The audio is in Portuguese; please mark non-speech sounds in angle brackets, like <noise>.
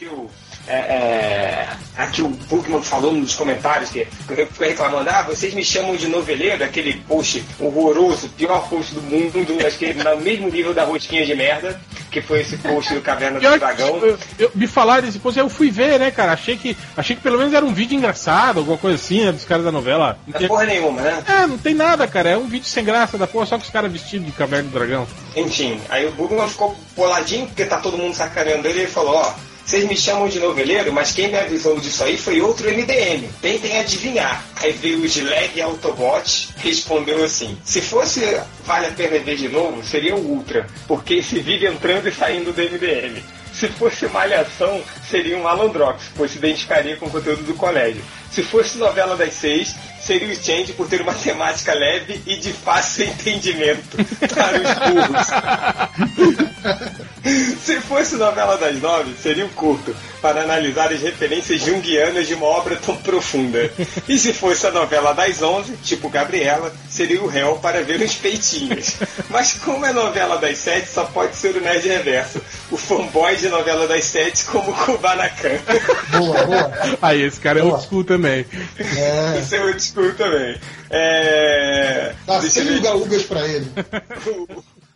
que o, é, é, aqui o Bugman falou nos comentários que eu fico reclamando, ah, vocês me chamam de noveleiro, aquele post horroroso, pior post do mundo, acho que no mesmo nível da rosquinha de merda, que foi esse post do Caverna do Dragão. Eu, eu, me falaram desse post, eu fui ver, né, cara? Achei que, achei que pelo menos era um vídeo engraçado, alguma coisa assim, né, dos caras da novela. Não é porra nenhuma, né? É, não tem nada, cara. É um vídeo sem graça da porra, só com os caras vestidos de Caverna do Dragão. Enfim, aí o Bugman ficou boladinho, porque tá todo mundo sacaneando ele, e ele falou, ó, vocês me chamam de noveleiro, mas quem me avisou disso aí foi outro MDM. Tentem adivinhar. Aí veio o Slag Autobot respondeu assim: Se fosse Vale a Pena Ver de novo, seria o Ultra, porque se vive entrando e saindo do MDM. Se fosse Malhação, seria um Malandrox, pois se identificaria com o conteúdo do colégio. Se fosse novela das seis, seria o Change por ter uma temática leve e de fácil <laughs> entendimento para os burros. <laughs> Se fosse novela das nove, seria o curto, para analisar as referências junguianas de uma obra tão profunda. E se fosse a novela das onze, tipo Gabriela, seria o réu para ver os peitinhos. Mas como é novela das sete, só pode ser o Nerd Reverso, o fanboy de novela das sete como Kubanacan. Boa, boa. Aí, esse cara boa. é old school também. É. Esse é old school também. É... Dá 100 ugas pra ele. <laughs>